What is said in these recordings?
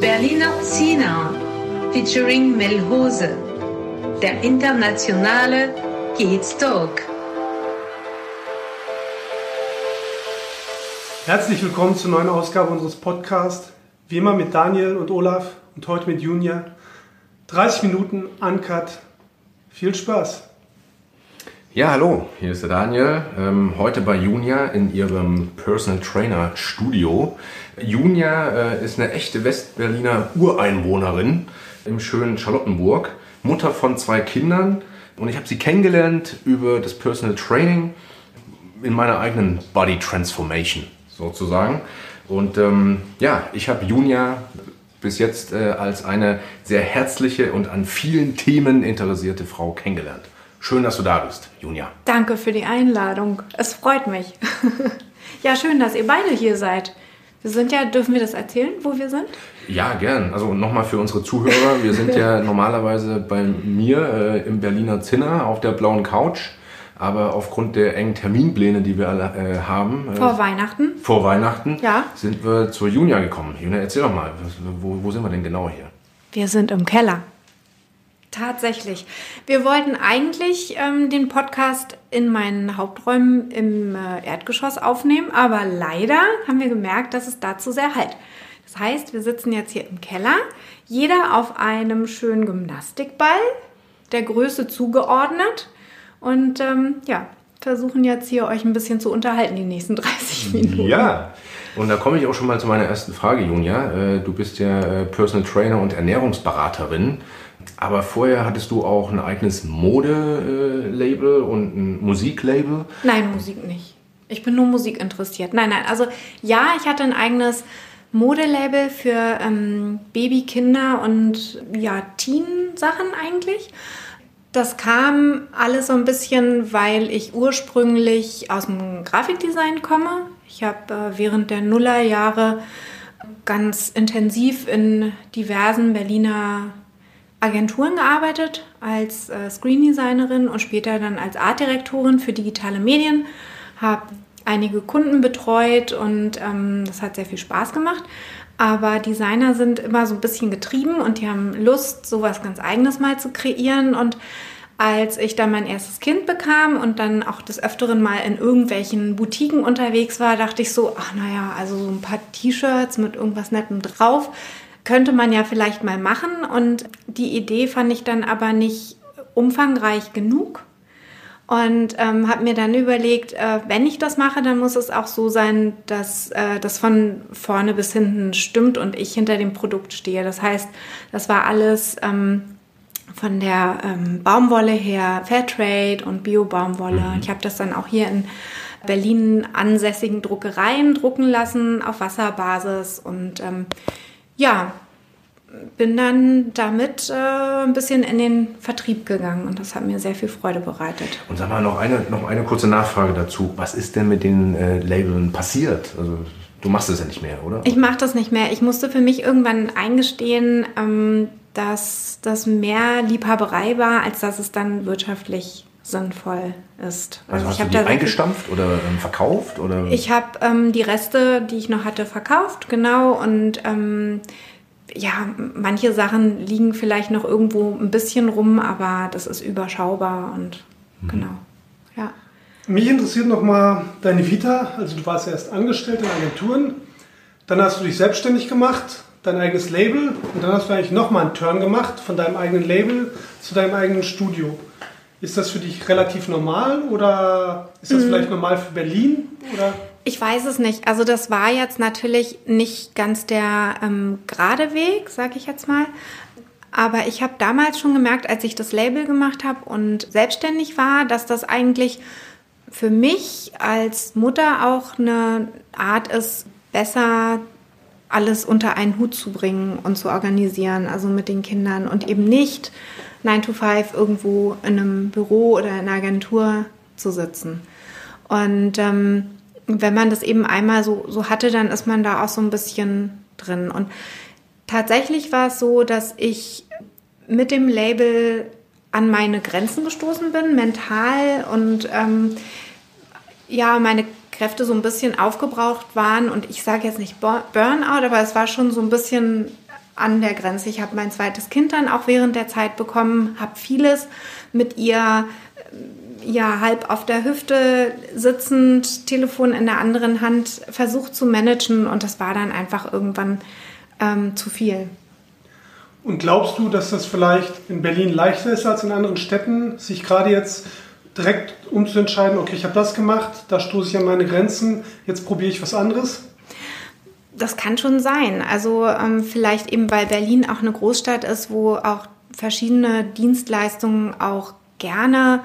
Berliner Zina featuring Melhose, der internationale Kids Talk. Herzlich willkommen zur neuen Ausgabe unseres Podcasts. Wie immer mit Daniel und Olaf und heute mit Junia. 30 Minuten Uncut. Viel Spaß. Ja, hallo, hier ist der Daniel. Ähm, heute bei Junia in ihrem Personal Trainer Studio. Junia äh, ist eine echte Westberliner Ureinwohnerin im schönen Charlottenburg, Mutter von zwei Kindern. Und ich habe sie kennengelernt über das Personal Training in meiner eigenen Body Transformation sozusagen. Und ähm, ja, ich habe Junia bis jetzt äh, als eine sehr herzliche und an vielen Themen interessierte Frau kennengelernt. Schön, dass du da bist, Junia. Danke für die Einladung. Es freut mich. ja, schön, dass ihr beide hier seid. Wir sind ja, dürfen wir das erzählen, wo wir sind? Ja, gern. Also nochmal für unsere Zuhörer. Wir sind ja normalerweise bei mir äh, im Berliner Zinner auf der blauen Couch. Aber aufgrund der engen Terminpläne, die wir alle äh, haben. Äh, vor Weihnachten? Vor Weihnachten. Ja. Sind wir zur Junia gekommen. Junia, erzähl doch mal, wo, wo sind wir denn genau hier? Wir sind im Keller. Tatsächlich. Wir wollten eigentlich ähm, den Podcast in meinen Haupträumen im äh, Erdgeschoss aufnehmen, aber leider haben wir gemerkt, dass es dazu sehr halt. Das heißt, wir sitzen jetzt hier im Keller, jeder auf einem schönen Gymnastikball, der Größe zugeordnet und ähm, ja, versuchen jetzt hier euch ein bisschen zu unterhalten die nächsten 30 Minuten. Ja, und da komme ich auch schon mal zu meiner ersten Frage, Junia. Äh, du bist ja äh, Personal Trainer und Ernährungsberaterin. Aber vorher hattest du auch ein eigenes Modelabel und ein Musiklabel? Nein, Musik nicht. Ich bin nur Musik interessiert. Nein, nein. Also ja, ich hatte ein eigenes Modelabel für ähm, Baby, Kinder und ja, Teen-Sachen eigentlich. Das kam alles so ein bisschen, weil ich ursprünglich aus dem Grafikdesign komme. Ich habe äh, während der Nullerjahre ganz intensiv in diversen Berliner Agenturen gearbeitet als äh, Screen-Designerin und später dann als Artdirektorin für digitale Medien, habe einige Kunden betreut und ähm, das hat sehr viel Spaß gemacht. Aber Designer sind immer so ein bisschen getrieben und die haben Lust, sowas ganz eigenes mal zu kreieren. Und als ich dann mein erstes Kind bekam und dann auch des Öfteren mal in irgendwelchen Boutiquen unterwegs war, dachte ich so, ach naja, also so ein paar T-Shirts mit irgendwas Nettem drauf könnte man ja vielleicht mal machen. Und die Idee fand ich dann aber nicht umfangreich genug. Und ähm, habe mir dann überlegt, äh, wenn ich das mache, dann muss es auch so sein, dass äh, das von vorne bis hinten stimmt und ich hinter dem Produkt stehe. Das heißt, das war alles ähm, von der ähm, Baumwolle her Fairtrade und Bio-Baumwolle. Mhm. Ich habe das dann auch hier in Berlin ansässigen Druckereien drucken lassen auf Wasserbasis und ähm, ja, bin dann damit äh, ein bisschen in den Vertrieb gegangen und das hat mir sehr viel Freude bereitet. Und sag mal noch eine, noch eine kurze Nachfrage dazu. Was ist denn mit den äh, Labeln passiert? Also du machst es ja nicht mehr, oder? Ich mache das nicht mehr. Ich musste für mich irgendwann eingestehen, ähm, dass das mehr Liebhaberei war, als dass es dann wirtschaftlich sinnvoll ist. Also, also hast du die eingestampft oder ähm, verkauft? Oder? Ich habe ähm, die Reste, die ich noch hatte, verkauft, genau. Und ähm, ja, manche Sachen liegen vielleicht noch irgendwo ein bisschen rum, aber das ist überschaubar und mhm. genau. Ja. Mich interessiert nochmal deine Vita. Also du warst erst angestellt in Agenturen, dann hast du dich selbstständig gemacht, dein eigenes Label und dann hast du eigentlich nochmal einen Turn gemacht von deinem eigenen Label zu deinem eigenen Studio. Ist das für dich relativ normal oder ist das mhm. vielleicht normal für Berlin? Oder? Ich weiß es nicht. Also das war jetzt natürlich nicht ganz der ähm, gerade Weg, sage ich jetzt mal. Aber ich habe damals schon gemerkt, als ich das Label gemacht habe und selbstständig war, dass das eigentlich für mich als Mutter auch eine Art ist, besser alles unter einen Hut zu bringen und zu organisieren, also mit den Kindern und eben nicht 9 to 5 irgendwo in einem Büro oder in einer Agentur zu sitzen. Und ähm, wenn man das eben einmal so, so hatte, dann ist man da auch so ein bisschen drin. Und tatsächlich war es so, dass ich mit dem Label an meine Grenzen gestoßen bin, mental und ähm, ja, meine Kräfte so ein bisschen aufgebraucht waren. Und ich sage jetzt nicht Burnout, aber es war schon so ein bisschen an der Grenze. Ich habe mein zweites Kind dann auch während der Zeit bekommen, habe vieles mit ihr ja halb auf der Hüfte sitzend, Telefon in der anderen Hand versucht zu managen und das war dann einfach irgendwann ähm, zu viel. Und glaubst du, dass das vielleicht in Berlin leichter ist als in anderen Städten, sich gerade jetzt direkt umzuentscheiden, okay, ich habe das gemacht, da stoße ich an meine Grenzen, jetzt probiere ich was anderes? Das kann schon sein. Also ähm, vielleicht eben, weil Berlin auch eine Großstadt ist, wo auch verschiedene Dienstleistungen auch gerne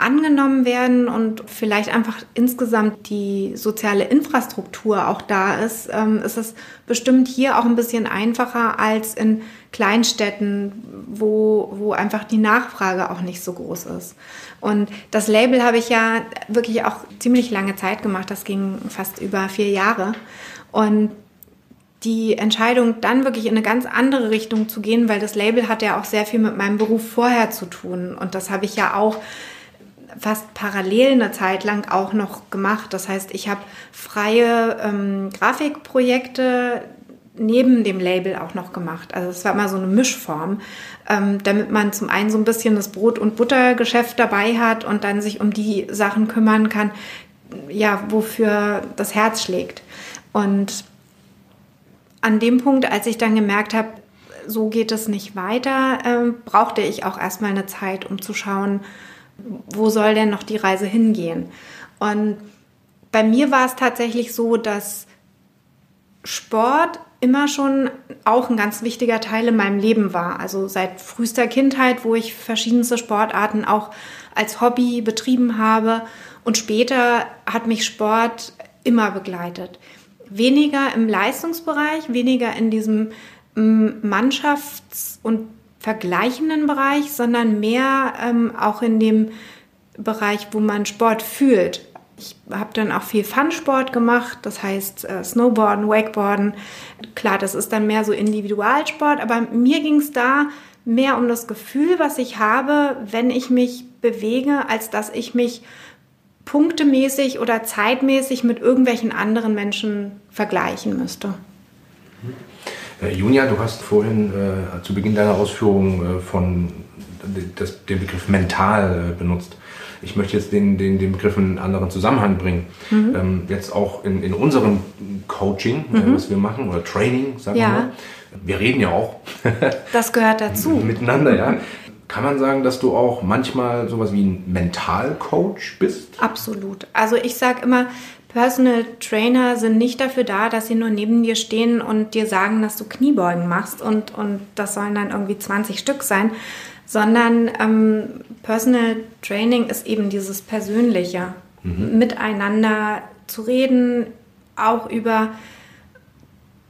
angenommen werden und vielleicht einfach insgesamt die soziale Infrastruktur auch da ist, ähm, ist es bestimmt hier auch ein bisschen einfacher als in Kleinstädten, wo, wo einfach die Nachfrage auch nicht so groß ist. Und das Label habe ich ja wirklich auch ziemlich lange Zeit gemacht. Das ging fast über vier Jahre. Und die Entscheidung, dann wirklich in eine ganz andere Richtung zu gehen, weil das Label hat ja auch sehr viel mit meinem Beruf vorher zu tun. Und das habe ich ja auch fast parallel eine Zeit lang auch noch gemacht. Das heißt, ich habe freie ähm, Grafikprojekte neben dem Label auch noch gemacht. Also es war immer so eine Mischform, ähm, damit man zum einen so ein bisschen das Brot- und Buttergeschäft dabei hat und dann sich um die Sachen kümmern kann, ja, wofür das Herz schlägt. Und an dem Punkt, als ich dann gemerkt habe, so geht es nicht weiter, äh, brauchte ich auch erstmal eine Zeit, um zu schauen, wo soll denn noch die Reise hingehen? Und bei mir war es tatsächlich so, dass Sport immer schon auch ein ganz wichtiger Teil in meinem Leben war. Also seit frühester Kindheit, wo ich verschiedenste Sportarten auch als Hobby betrieben habe. Und später hat mich Sport immer begleitet. Weniger im Leistungsbereich, weniger in diesem mm, Mannschafts- und vergleichenden Bereich, sondern mehr ähm, auch in dem Bereich, wo man Sport fühlt. Ich habe dann auch viel Fun-Sport gemacht, das heißt äh, Snowboarden, Wakeboarden. Klar, das ist dann mehr so Individualsport, aber mir ging es da mehr um das Gefühl, was ich habe, wenn ich mich bewege, als dass ich mich punktemäßig oder zeitmäßig mit irgendwelchen anderen Menschen vergleichen müsste. Äh, Junia, du hast vorhin äh, zu Beginn deiner Ausführungen äh, von das, den Begriff mental äh, benutzt. Ich möchte jetzt den, den, den Begriff in einen anderen Zusammenhang bringen. Mhm. Ähm, jetzt auch in, in unserem Coaching, äh, mhm. was wir machen, oder Training, sagen ja. wir mal. Wir reden ja auch. das gehört dazu. Miteinander, ja. Kann man sagen, dass du auch manchmal sowas wie ein Mentalcoach bist? Absolut. Also ich sage immer, Personal Trainer sind nicht dafür da, dass sie nur neben dir stehen und dir sagen, dass du Kniebeugen machst und, und das sollen dann irgendwie 20 Stück sein, sondern ähm, Personal Training ist eben dieses Persönliche, mhm. miteinander zu reden, auch über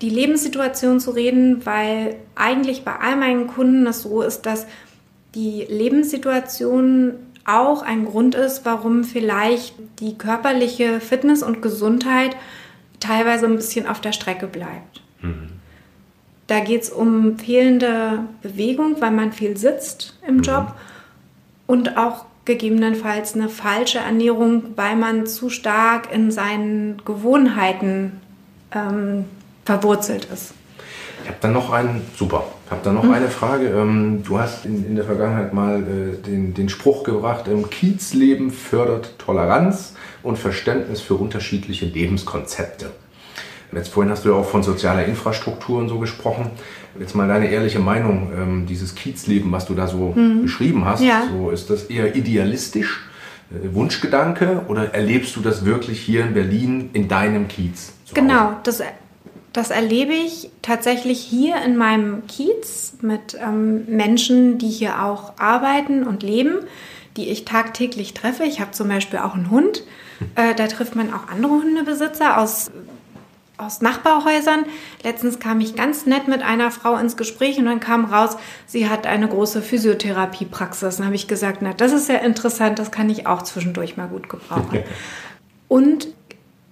die Lebenssituation zu reden, weil eigentlich bei all meinen Kunden es so ist, dass die Lebenssituation auch ein Grund ist, warum vielleicht die körperliche Fitness und Gesundheit teilweise ein bisschen auf der Strecke bleibt. Mhm. Da geht es um fehlende Bewegung, weil man viel sitzt im mhm. Job und auch gegebenenfalls eine falsche Ernährung, weil man zu stark in seinen Gewohnheiten ähm, verwurzelt ist. Ich habe dann noch einen, super, habe dann noch mhm. eine Frage. Ähm, du hast in, in, der Vergangenheit mal äh, den, den Spruch gebracht, ähm, Kiezleben fördert Toleranz und Verständnis für unterschiedliche Lebenskonzepte. Jetzt vorhin hast du ja auch von sozialer Infrastruktur und so gesprochen. Jetzt mal deine ehrliche Meinung, ähm, dieses Kiezleben, was du da so mhm. beschrieben hast, ja. so ist das eher idealistisch, äh, Wunschgedanke oder erlebst du das wirklich hier in Berlin in deinem Kiez? Genau, das das erlebe ich tatsächlich hier in meinem Kiez mit ähm, Menschen, die hier auch arbeiten und leben, die ich tagtäglich treffe. Ich habe zum Beispiel auch einen Hund. Äh, da trifft man auch andere Hundebesitzer aus, aus Nachbarhäusern. Letztens kam ich ganz nett mit einer Frau ins Gespräch und dann kam raus, sie hat eine große Physiotherapiepraxis. Dann habe ich gesagt, na, das ist ja interessant, das kann ich auch zwischendurch mal gut gebrauchen. und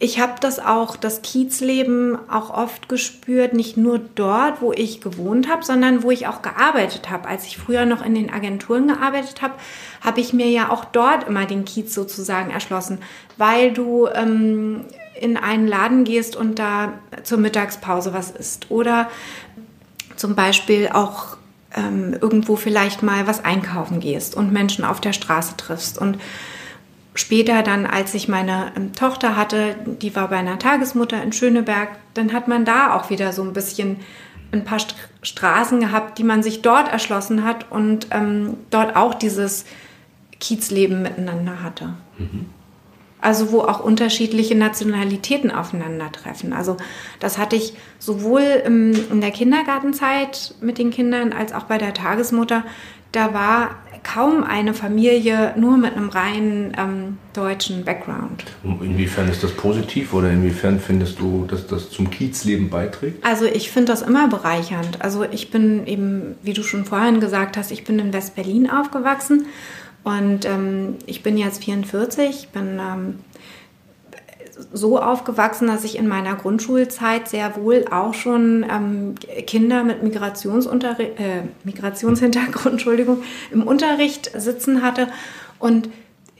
ich habe das auch, das Kiezleben auch oft gespürt, nicht nur dort, wo ich gewohnt habe, sondern wo ich auch gearbeitet habe. Als ich früher noch in den Agenturen gearbeitet habe, habe ich mir ja auch dort immer den Kiez sozusagen erschlossen, weil du ähm, in einen Laden gehst und da zur Mittagspause was isst oder zum Beispiel auch ähm, irgendwo vielleicht mal was einkaufen gehst und Menschen auf der Straße triffst und später dann, als ich meine ähm, Tochter hatte, die war bei einer Tagesmutter in Schöneberg, dann hat man da auch wieder so ein bisschen ein paar St Straßen gehabt, die man sich dort erschlossen hat und ähm, dort auch dieses Kiezleben miteinander hatte. Mhm. Also wo auch unterschiedliche Nationalitäten aufeinandertreffen. Also das hatte ich sowohl in der Kindergartenzeit mit den Kindern als auch bei der Tagesmutter. Da war kaum eine Familie nur mit einem reinen ähm, deutschen Background. Inwiefern ist das positiv oder inwiefern findest du, dass das zum Kiezleben beiträgt? Also ich finde das immer bereichernd. Also ich bin eben, wie du schon vorhin gesagt hast, ich bin in West-Berlin aufgewachsen und ähm, ich bin jetzt 44, bin ähm, so aufgewachsen, dass ich in meiner Grundschulzeit sehr wohl auch schon ähm, Kinder mit Migrationsunterri äh, Migrationshintergrund Entschuldigung, im Unterricht sitzen hatte. Und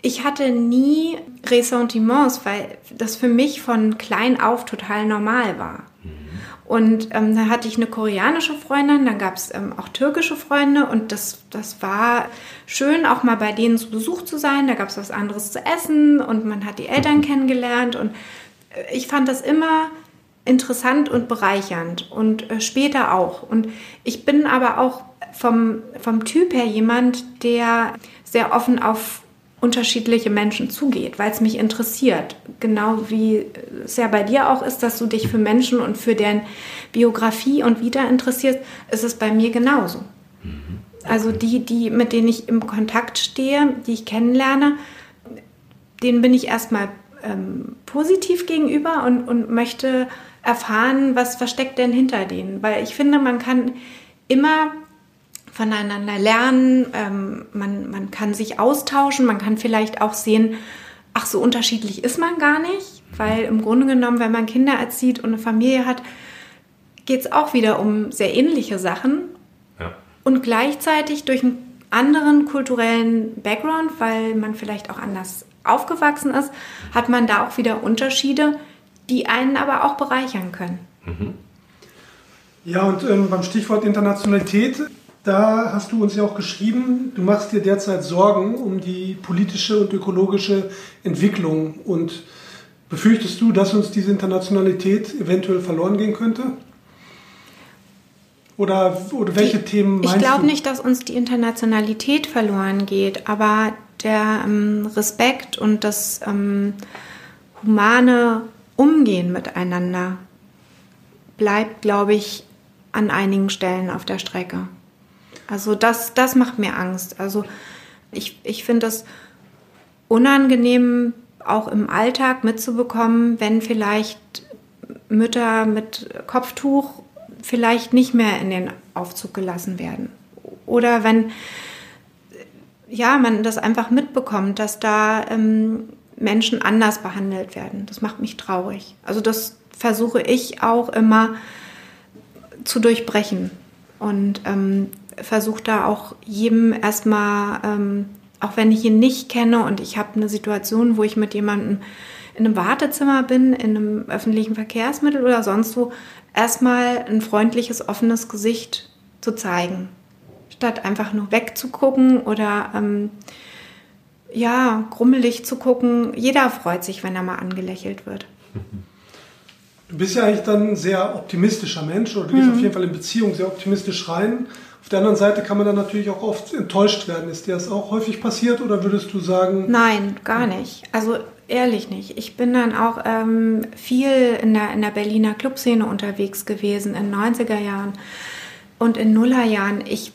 ich hatte nie Ressentiments, weil das für mich von klein auf total normal war. Und ähm, da hatte ich eine koreanische Freundin, dann gab es ähm, auch türkische Freunde und das, das war schön, auch mal bei denen zu Besuch zu sein. Da gab es was anderes zu essen und man hat die Eltern kennengelernt und äh, ich fand das immer interessant und bereichernd und äh, später auch. Und ich bin aber auch vom, vom Typ her jemand, der sehr offen auf unterschiedliche Menschen zugeht, weil es mich interessiert. Genau wie es ja bei dir auch ist, dass du dich für Menschen und für deren Biografie und Wieder interessierst, ist es bei mir genauso. Mhm. Also die, die, mit denen ich im Kontakt stehe, die ich kennenlerne, denen bin ich erstmal ähm, positiv gegenüber und, und möchte erfahren, was versteckt denn hinter denen. Weil ich finde, man kann immer voneinander lernen, ähm, man, man kann sich austauschen, man kann vielleicht auch sehen, ach, so unterschiedlich ist man gar nicht, weil im Grunde genommen, wenn man Kinder erzieht und eine Familie hat, geht es auch wieder um sehr ähnliche Sachen. Ja. Und gleichzeitig durch einen anderen kulturellen Background, weil man vielleicht auch anders aufgewachsen ist, hat man da auch wieder Unterschiede, die einen aber auch bereichern können. Mhm. Ja, und ähm, beim Stichwort Internationalität da hast du uns ja auch geschrieben, du machst dir derzeit Sorgen um die politische und ökologische Entwicklung und befürchtest du, dass uns diese Internationalität eventuell verloren gehen könnte? Oder, oder welche die, Themen meinst Ich glaube nicht, dass uns die Internationalität verloren geht, aber der ähm, Respekt und das ähm, humane Umgehen miteinander bleibt, glaube ich, an einigen Stellen auf der Strecke. Also das, das macht mir Angst. Also ich, ich finde es unangenehm, auch im Alltag mitzubekommen, wenn vielleicht Mütter mit Kopftuch vielleicht nicht mehr in den Aufzug gelassen werden. Oder wenn ja, man das einfach mitbekommt, dass da ähm, Menschen anders behandelt werden. Das macht mich traurig. Also das versuche ich auch immer zu durchbrechen. Und ähm, versuche da auch jedem erstmal, ähm, auch wenn ich ihn nicht kenne und ich habe eine Situation, wo ich mit jemandem in einem Wartezimmer bin, in einem öffentlichen Verkehrsmittel oder sonst wo, erstmal ein freundliches, offenes Gesicht zu zeigen. Statt einfach nur wegzugucken oder ähm, ja, grummelig zu gucken. Jeder freut sich, wenn er mal angelächelt wird. Du bist ja eigentlich dann ein sehr optimistischer Mensch oder du gehst mhm. auf jeden Fall in Beziehung sehr optimistisch rein. Auf der anderen Seite kann man dann natürlich auch oft enttäuscht werden. Ist dir das auch häufig passiert oder würdest du sagen? Nein, gar nicht. Also ehrlich nicht. Ich bin dann auch ähm, viel in der, in der Berliner Clubszene unterwegs gewesen in 90er Jahren und in Nullerjahren. Ich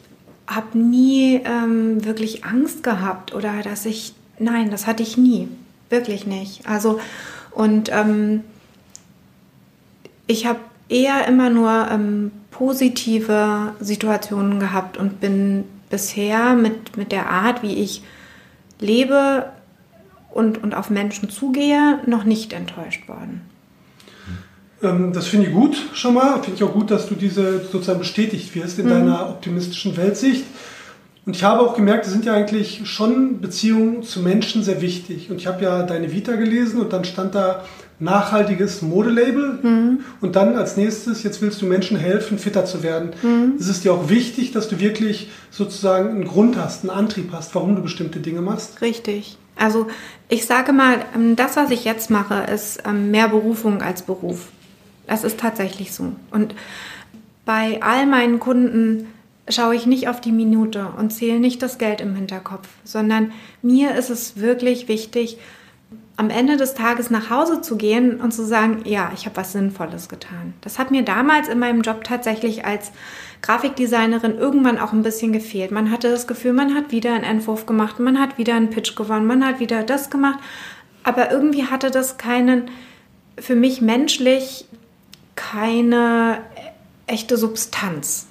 habe nie ähm, wirklich Angst gehabt oder dass ich, nein, das hatte ich nie. Wirklich nicht. Also, und ähm, Ich habe eher immer nur ähm, positive Situationen gehabt und bin bisher mit, mit der Art, wie ich lebe und, und auf Menschen zugehe, noch nicht enttäuscht worden. Ähm, das finde ich gut schon mal. Finde ich auch gut, dass du diese sozusagen bestätigt wirst in mhm. deiner optimistischen Weltsicht. Und ich habe auch gemerkt, es sind ja eigentlich schon Beziehungen zu Menschen sehr wichtig. Und ich habe ja deine Vita gelesen und dann stand da nachhaltiges Modelabel. Mhm. Und dann als nächstes, jetzt willst du Menschen helfen, fitter zu werden. Mhm. Es ist dir auch wichtig, dass du wirklich sozusagen einen Grund hast, einen Antrieb hast, warum du bestimmte Dinge machst. Richtig. Also ich sage mal, ähm, das, was ich jetzt mache, ist ähm, mehr Berufung als Beruf. Das ist tatsächlich so. Und bei all meinen Kunden schaue ich nicht auf die Minute und zähle nicht das Geld im Hinterkopf, sondern mir ist es wirklich wichtig, am Ende des Tages nach Hause zu gehen und zu sagen, ja, ich habe was Sinnvolles getan. Das hat mir damals in meinem Job tatsächlich als Grafikdesignerin irgendwann auch ein bisschen gefehlt. Man hatte das Gefühl, man hat wieder einen Entwurf gemacht, man hat wieder einen Pitch gewonnen, man hat wieder das gemacht, aber irgendwie hatte das keinen, für mich menschlich, keine echte Substanz.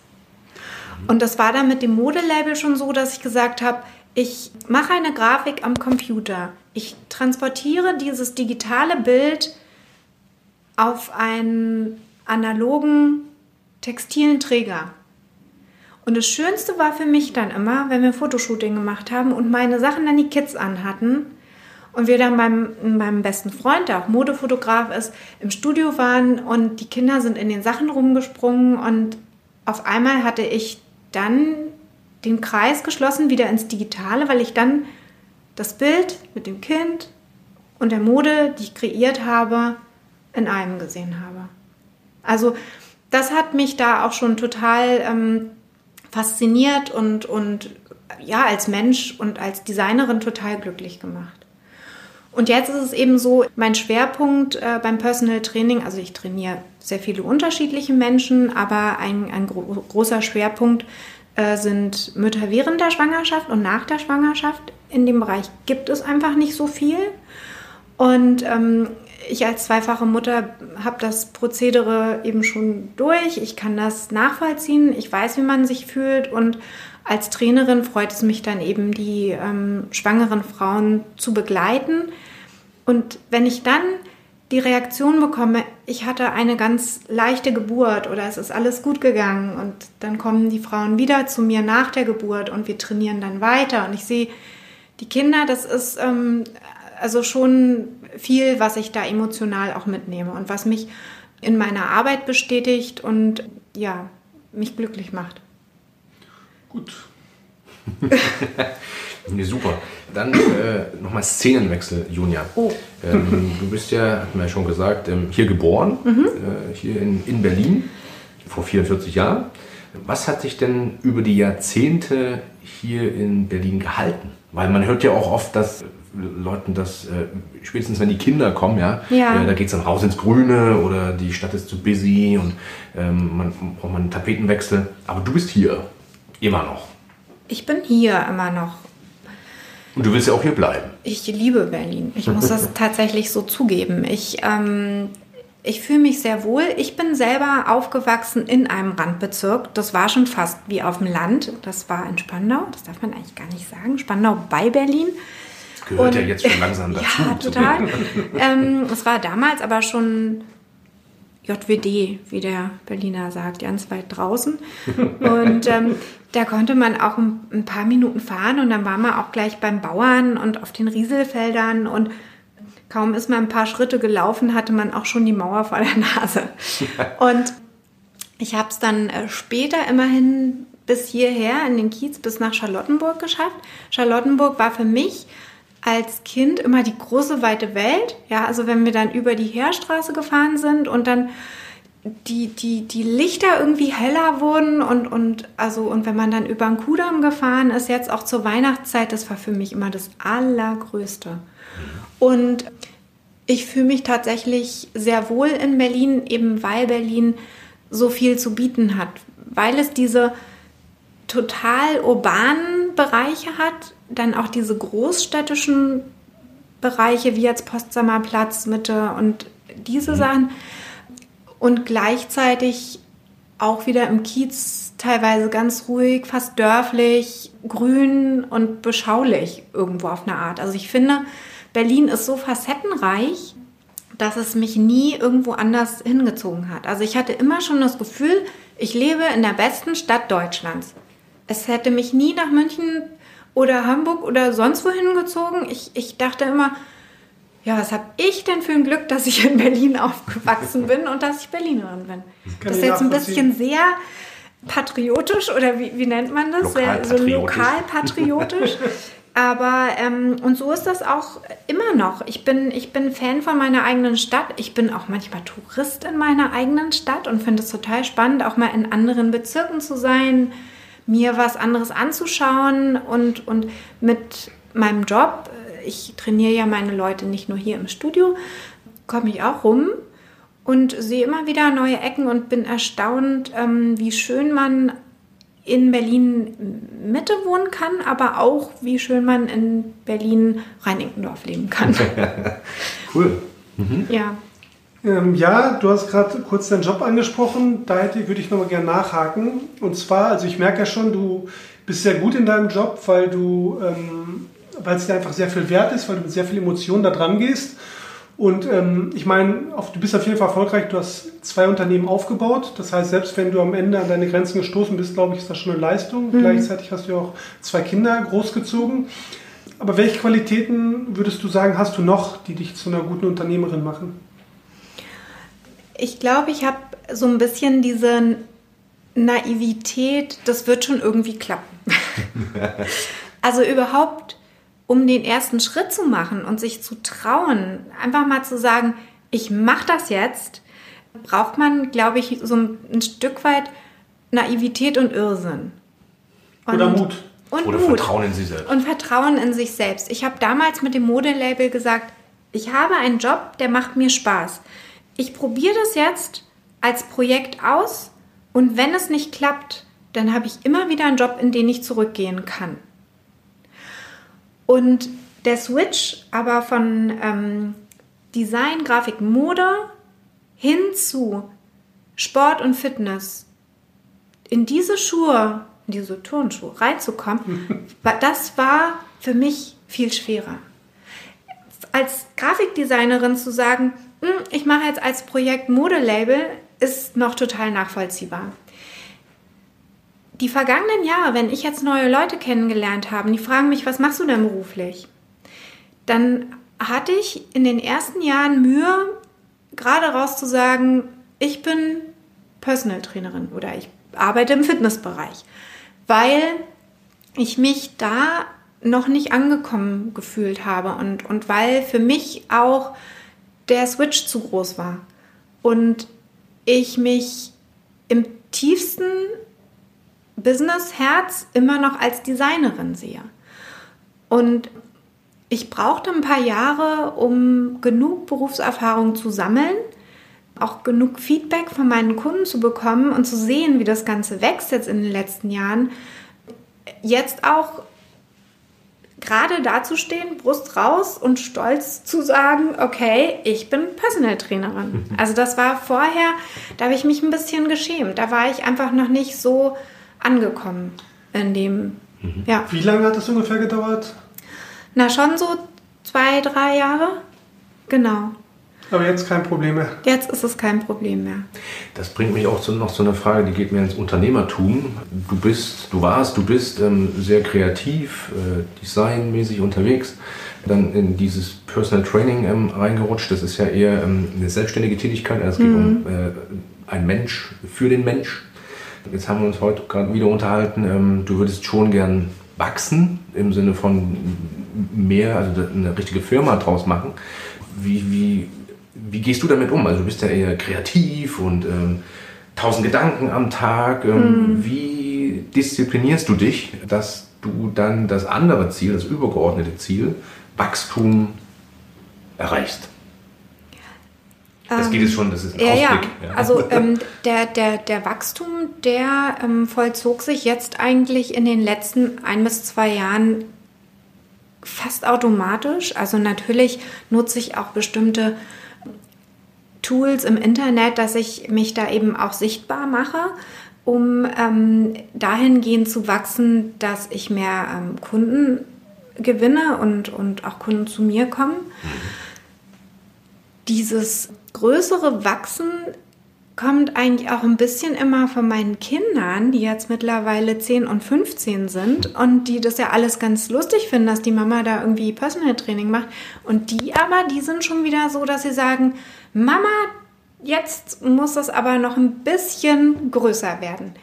Und das war dann mit dem Modelabel schon so, dass ich gesagt habe, ich mache eine Grafik am Computer. Ich transportiere dieses digitale Bild auf einen analogen textilen Träger. Und das Schönste war für mich dann immer, wenn wir Fotoshooting gemacht haben und meine Sachen dann die Kids anhatten und wir dann beim, meinem besten Freund, der auch Modefotograf ist, im Studio waren und die Kinder sind in den Sachen rumgesprungen und auf einmal hatte ich dann den Kreis geschlossen wieder ins Digitale, weil ich dann das Bild mit dem Kind und der Mode, die ich kreiert habe, in einem gesehen habe. Also das hat mich da auch schon total ähm, fasziniert und, und ja, als Mensch und als Designerin total glücklich gemacht. Und jetzt ist es eben so, mein Schwerpunkt äh, beim Personal Training, also ich trainiere sehr viele unterschiedliche Menschen, aber ein, ein gro großer Schwerpunkt äh, sind Mütter während der Schwangerschaft und nach der Schwangerschaft. In dem Bereich gibt es einfach nicht so viel. Und ähm, ich als zweifache Mutter habe das Prozedere eben schon durch. Ich kann das nachvollziehen. Ich weiß, wie man sich fühlt. Und als Trainerin freut es mich dann eben, die ähm, schwangeren Frauen zu begleiten. Und wenn ich dann die Reaktion bekomme, ich hatte eine ganz leichte Geburt oder es ist alles gut gegangen und dann kommen die Frauen wieder zu mir nach der Geburt und wir trainieren dann weiter und ich sehe die Kinder, das ist ähm, also schon viel, was ich da emotional auch mitnehme und was mich in meiner Arbeit bestätigt und ja, mich glücklich macht. Gut. nee, super. Dann äh, nochmal Szenenwechsel, Junia. Oh. Ähm, du bist ja, hat man ja schon gesagt, ähm, hier geboren, mhm. äh, hier in, in Berlin, vor 44 Jahren. Was hat sich denn über die Jahrzehnte hier in Berlin gehalten? Weil man hört ja auch oft, dass Leuten das, äh, spätestens wenn die Kinder kommen, ja, ja. Äh, da geht es dann raus ins Grüne oder die Stadt ist zu busy und ähm, man braucht man einen Tapetenwechsel. Aber du bist hier, immer noch. Ich bin hier immer noch. Und du willst ja auch hier bleiben. Ich liebe Berlin. Ich muss das tatsächlich so zugeben. Ich, ähm, ich fühle mich sehr wohl. Ich bin selber aufgewachsen in einem Randbezirk. Das war schon fast wie auf dem Land. Das war in Spandau. Das darf man eigentlich gar nicht sagen. Spandau bei Berlin. Das gehört Und, ja jetzt schon langsam dazu. ja, total. ähm, es war damals aber schon JWD, wie der Berliner sagt, ganz weit draußen. Und ähm, da konnte man auch ein, paar Minuten fahren und dann war man auch gleich beim Bauern und auf den Rieselfeldern und kaum ist man ein paar Schritte gelaufen, hatte man auch schon die Mauer vor der Nase. Und ich habe es dann äh, später immerhin bis hierher in den Kiez, bis nach Charlottenburg geschafft. Charlottenburg war für mich als Kind immer die große weite Welt. Ja, also wenn wir dann über die Heerstraße gefahren sind und dann die, die, die Lichter irgendwie heller wurden und, und, also, und wenn man dann über den Kudamm gefahren ist, jetzt auch zur Weihnachtszeit, das war für mich immer das Allergrößte. Und ich fühle mich tatsächlich sehr wohl in Berlin, eben weil Berlin so viel zu bieten hat, weil es diese total urbanen Bereiche hat, dann auch diese großstädtischen Bereiche wie jetzt Potsdamer Platz, Mitte und diese mhm. Sachen und gleichzeitig auch wieder im Kiez teilweise ganz ruhig, fast dörflich, grün und beschaulich irgendwo auf eine Art. Also ich finde, Berlin ist so facettenreich, dass es mich nie irgendwo anders hingezogen hat. Also ich hatte immer schon das Gefühl, ich lebe in der besten Stadt Deutschlands. Es hätte mich nie nach München oder Hamburg oder sonst wohin gezogen. Ich, ich dachte immer, ja, was habe ich denn für ein Glück, dass ich in Berlin aufgewachsen bin und dass ich Berlinerin bin. Das, ist jetzt ein bisschen sehr patriotisch oder wie, wie nennt man das? Lokal sehr, so lokalpatriotisch. Aber ähm, und so ist das auch immer noch. Ich bin, ich bin Fan von meiner eigenen Stadt. Ich bin auch manchmal Tourist in meiner eigenen Stadt und finde es total spannend, auch mal in anderen Bezirken zu sein, mir was anderes anzuschauen und, und mit meinem Job, ich trainiere ja meine Leute nicht nur hier im Studio, komme ich auch rum und sehe immer wieder neue Ecken und bin erstaunt, ähm, wie schön man in Berlin Mitte wohnen kann, aber auch wie schön man in Berlin Reinickendorf leben kann. cool. Mhm. Ja. Ähm, ja, du hast gerade kurz deinen Job angesprochen. Da hätte, würde ich nochmal gerne nachhaken. Und zwar, also ich merke ja schon, du bist sehr gut in deinem Job, weil du, ähm, weil es dir einfach sehr viel wert ist, weil du mit sehr viel Emotion da dran gehst. Und ähm, ich meine, du bist auf jeden Fall erfolgreich. Du hast zwei Unternehmen aufgebaut. Das heißt, selbst wenn du am Ende an deine Grenzen gestoßen bist, glaube ich, ist das schon eine Leistung. Mhm. Gleichzeitig hast du ja auch zwei Kinder großgezogen. Aber welche Qualitäten würdest du sagen, hast du noch, die dich zu einer guten Unternehmerin machen? Ich glaube, ich habe so ein bisschen diese Naivität, das wird schon irgendwie klappen. also überhaupt um den ersten Schritt zu machen und sich zu trauen, einfach mal zu sagen, ich mache das jetzt, braucht man, glaube ich, so ein Stück weit Naivität und Irrsinn. Und, Oder Mut. Und Oder Mut. Vertrauen in sich selbst. Und Vertrauen in sich selbst. Ich habe damals mit dem Modelabel gesagt, ich habe einen Job, der macht mir Spaß. Ich probiere das jetzt als Projekt aus und wenn es nicht klappt, dann habe ich immer wieder einen Job, in den ich zurückgehen kann. Und der Switch aber von ähm, Design, Grafik, Mode hin zu Sport und Fitness in diese Schuhe, in diese Turnschuhe reinzukommen, das war für mich viel schwerer. Als Grafikdesignerin zu sagen, ich mache jetzt als Projekt Modelabel, ist noch total nachvollziehbar die vergangenen Jahre, wenn ich jetzt neue Leute kennengelernt habe, die fragen mich, was machst du denn beruflich? Dann hatte ich in den ersten Jahren Mühe, gerade rauszusagen, ich bin Personal Trainerin oder ich arbeite im Fitnessbereich, weil ich mich da noch nicht angekommen gefühlt habe und, und weil für mich auch der Switch zu groß war und ich mich im tiefsten Business-Herz immer noch als Designerin sehe. Und ich brauchte ein paar Jahre, um genug Berufserfahrung zu sammeln, auch genug Feedback von meinen Kunden zu bekommen und zu sehen, wie das Ganze wächst jetzt in den letzten Jahren. Jetzt auch gerade dazustehen, Brust raus und stolz zu sagen, okay, ich bin Personal Trainerin. Mhm. Also das war vorher, da habe ich mich ein bisschen geschämt. Da war ich einfach noch nicht so angekommen in dem. Mhm. Ja. Wie lange hat das ungefähr gedauert? Na, schon so zwei, drei Jahre. Genau. Aber jetzt kein Problem mehr. Jetzt ist es kein Problem mehr. Das bringt mich auch zu, noch zu einer Frage, die geht mir ins Unternehmertum. Du bist, du warst, du bist ähm, sehr kreativ, äh, designmäßig unterwegs, dann in dieses Personal Training ähm, reingerutscht. Das ist ja eher ähm, eine selbstständige Tätigkeit. Es geht mhm. um äh, ein Mensch für den Mensch. Jetzt haben wir uns heute gerade wieder unterhalten, ähm, du würdest schon gern wachsen, im Sinne von mehr, also eine richtige Firma draus machen. Wie, wie, wie gehst du damit um? Also du bist ja eher kreativ und ähm, tausend Gedanken am Tag. Ähm, mhm. Wie disziplinierst du dich, dass du dann das andere Ziel, das übergeordnete Ziel, Wachstum erreichst? Das geht es schon, das ist ein ja, Ausblick. Ja. ja. Also ähm, der, der, der Wachstum, der ähm, vollzog sich jetzt eigentlich in den letzten ein bis zwei Jahren fast automatisch. Also natürlich nutze ich auch bestimmte Tools im Internet, dass ich mich da eben auch sichtbar mache, um ähm, dahingehend zu wachsen, dass ich mehr ähm, Kunden gewinne und, und auch Kunden zu mir kommen. Dieses größere Wachsen kommt eigentlich auch ein bisschen immer von meinen Kindern, die jetzt mittlerweile 10 und 15 sind und die das ja alles ganz lustig finden, dass die Mama da irgendwie Personal Training macht. Und die aber, die sind schon wieder so, dass sie sagen, Mama, jetzt muss das aber noch ein bisschen größer werden.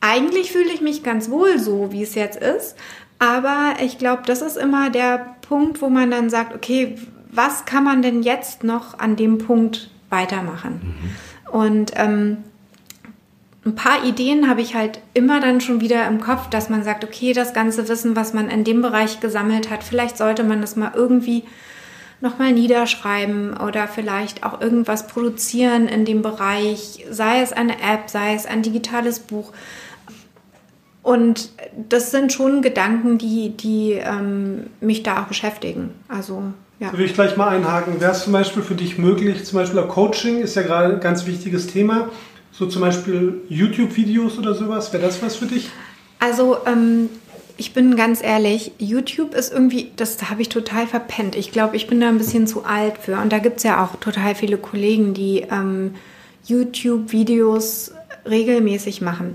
Eigentlich fühle ich mich ganz wohl so, wie es jetzt ist, aber ich glaube, das ist immer der Punkt, wo man dann sagt, okay, was kann man denn jetzt noch an dem Punkt weitermachen? Mhm. Und ähm, ein paar Ideen habe ich halt immer dann schon wieder im Kopf, dass man sagt, okay, das ganze Wissen, was man in dem Bereich gesammelt hat, vielleicht sollte man das mal irgendwie nochmal niederschreiben oder vielleicht auch irgendwas produzieren in dem Bereich, sei es eine App, sei es ein digitales Buch. Und das sind schon Gedanken, die, die ähm, mich da auch beschäftigen. Also, ja. Da will ich gleich mal einhaken. Wäre es zum Beispiel für dich möglich, zum Beispiel Coaching ist ja gerade ein ganz wichtiges Thema, so zum Beispiel YouTube-Videos oder sowas, wäre das was für dich? Also, ähm, ich bin ganz ehrlich, YouTube ist irgendwie, das habe ich total verpennt. Ich glaube, ich bin da ein bisschen zu alt für. Und da gibt es ja auch total viele Kollegen, die ähm, YouTube-Videos regelmäßig machen.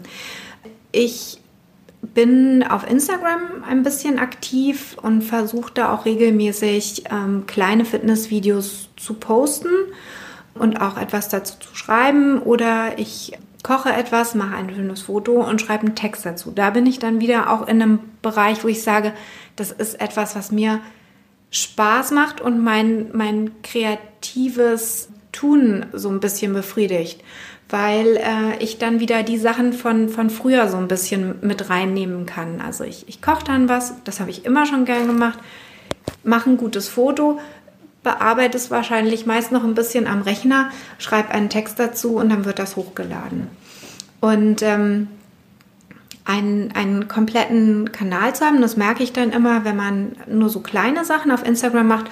Ich bin auf Instagram ein bisschen aktiv und versuche da auch regelmäßig ähm, kleine Fitnessvideos zu posten und auch etwas dazu zu schreiben. Oder ich koche etwas, mache ein schönes Foto und schreibe einen Text dazu. Da bin ich dann wieder auch in einem Bereich, wo ich sage, das ist etwas, was mir Spaß macht und mein, mein kreatives Tun so ein bisschen befriedigt weil äh, ich dann wieder die Sachen von, von früher so ein bisschen mit reinnehmen kann. Also ich, ich koche dann was, das habe ich immer schon gern gemacht, mache ein gutes Foto, bearbeite es wahrscheinlich meist noch ein bisschen am Rechner, schreibe einen Text dazu und dann wird das hochgeladen. Und ähm, einen, einen kompletten Kanal zu haben, das merke ich dann immer, wenn man nur so kleine Sachen auf Instagram macht.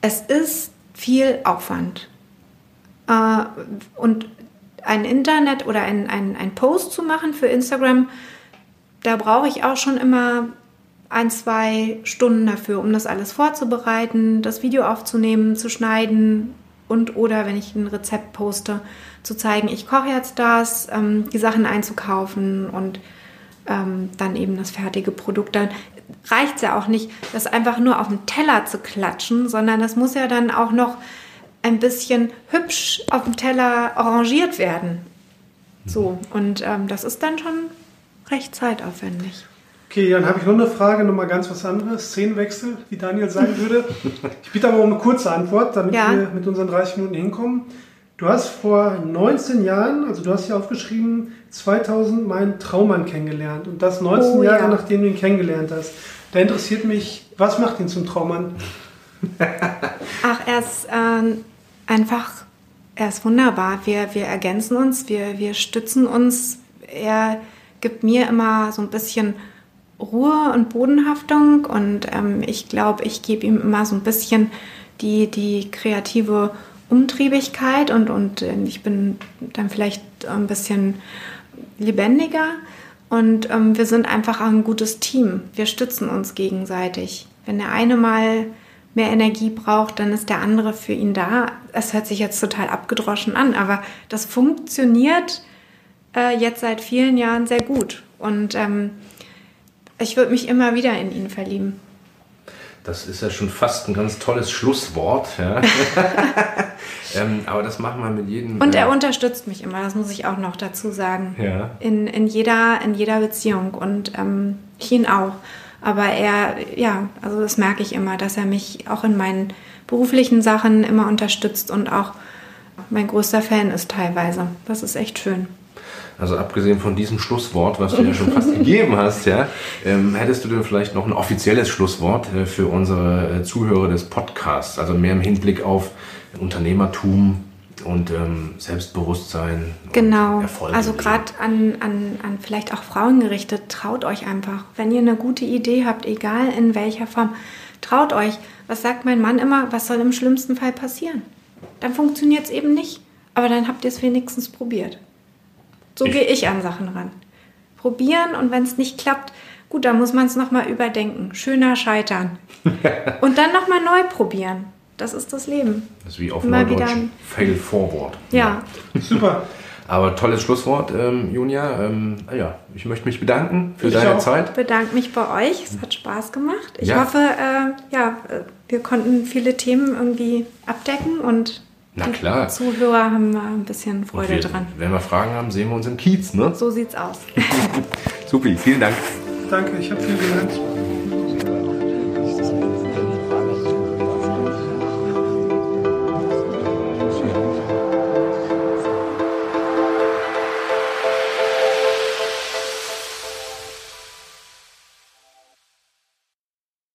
Es ist viel Aufwand. Äh, und ein Internet oder ein, ein, ein Post zu machen für Instagram, da brauche ich auch schon immer ein, zwei Stunden dafür, um das alles vorzubereiten, das Video aufzunehmen, zu schneiden und oder wenn ich ein Rezept poste, zu zeigen, ich koche jetzt das, ähm, die Sachen einzukaufen und ähm, dann eben das fertige Produkt. Dann reicht es ja auch nicht, das einfach nur auf den Teller zu klatschen, sondern das muss ja dann auch noch ein bisschen hübsch auf dem Teller arrangiert werden. So, und ähm, das ist dann schon recht zeitaufwendig. Okay, dann habe ich noch eine Frage, nochmal ganz was anderes. Szenenwechsel, wie Daniel sagen würde. Ich bitte aber um eine kurze Antwort, damit ja. wir mit unseren 30 Minuten hinkommen. Du hast vor 19 Jahren, also du hast hier aufgeschrieben, 2000 meinen Traummann kennengelernt. Und das 19 oh, Jahre, ja. nachdem du ihn kennengelernt hast. Da interessiert mich, was macht ihn zum Traummann? Ach, er ist ähm, einfach, er ist wunderbar. Wir, wir ergänzen uns, wir, wir stützen uns. Er gibt mir immer so ein bisschen Ruhe und Bodenhaftung und ähm, ich glaube, ich gebe ihm immer so ein bisschen die, die kreative Umtriebigkeit und, und äh, ich bin dann vielleicht ein bisschen lebendiger und ähm, wir sind einfach ein gutes Team. Wir stützen uns gegenseitig. Wenn der eine mal mehr Energie braucht, dann ist der andere für ihn da. Es hört sich jetzt total abgedroschen an, aber das funktioniert äh, jetzt seit vielen Jahren sehr gut. Und ähm, ich würde mich immer wieder in ihn verlieben. Das ist ja schon fast ein ganz tolles Schlusswort. Ja. ähm, aber das machen wir mit jedem. Und er äh, unterstützt mich immer, das muss ich auch noch dazu sagen. Ja. In, in, jeder, in jeder Beziehung und ähm, ich ihn auch. Aber er, ja, also das merke ich immer, dass er mich auch in meinen beruflichen Sachen immer unterstützt und auch mein größter Fan ist teilweise. Das ist echt schön. Also abgesehen von diesem Schlusswort, was du ja schon fast gegeben hast, ja, ähm, hättest du denn vielleicht noch ein offizielles Schlusswort äh, für unsere äh, Zuhörer des Podcasts? Also mehr im Hinblick auf Unternehmertum, und ähm, Selbstbewusstsein. Genau. Und also gerade an, an, an vielleicht auch Frauen gerichtet, traut euch einfach. Wenn ihr eine gute Idee habt, egal in welcher Form, traut euch. Was sagt mein Mann immer? Was soll im schlimmsten Fall passieren? dann funktioniert es eben nicht. Aber dann habt ihr es wenigstens probiert. So gehe ich an Sachen ran. Probieren und wenn es nicht klappt, gut, dann muss man es nochmal überdenken. Schöner scheitern. und dann nochmal neu probieren. Das ist das Leben. Das ist wie auf Mal Neudeutsch. wieder ein- Fail forward. Ja, Super. Aber tolles Schlusswort, ähm, Junia. Ähm, ja, ich möchte mich bedanken für Ich deine auch. Zeit. bedanke mich bei euch. Es hat Spaß gemacht. Ich Ja. hoffe, äh, ja, äh, wir konnten viele Themen irgendwie abdecken und Na die klar. Zuhörer haben da ein bisschen Und Freude wir, dran. Wenn wir Fragen haben, sehen wir uns im Kiez, ne? So sieht's aus. Supi, vielen Dank. Danke, ich habe viel gelernt.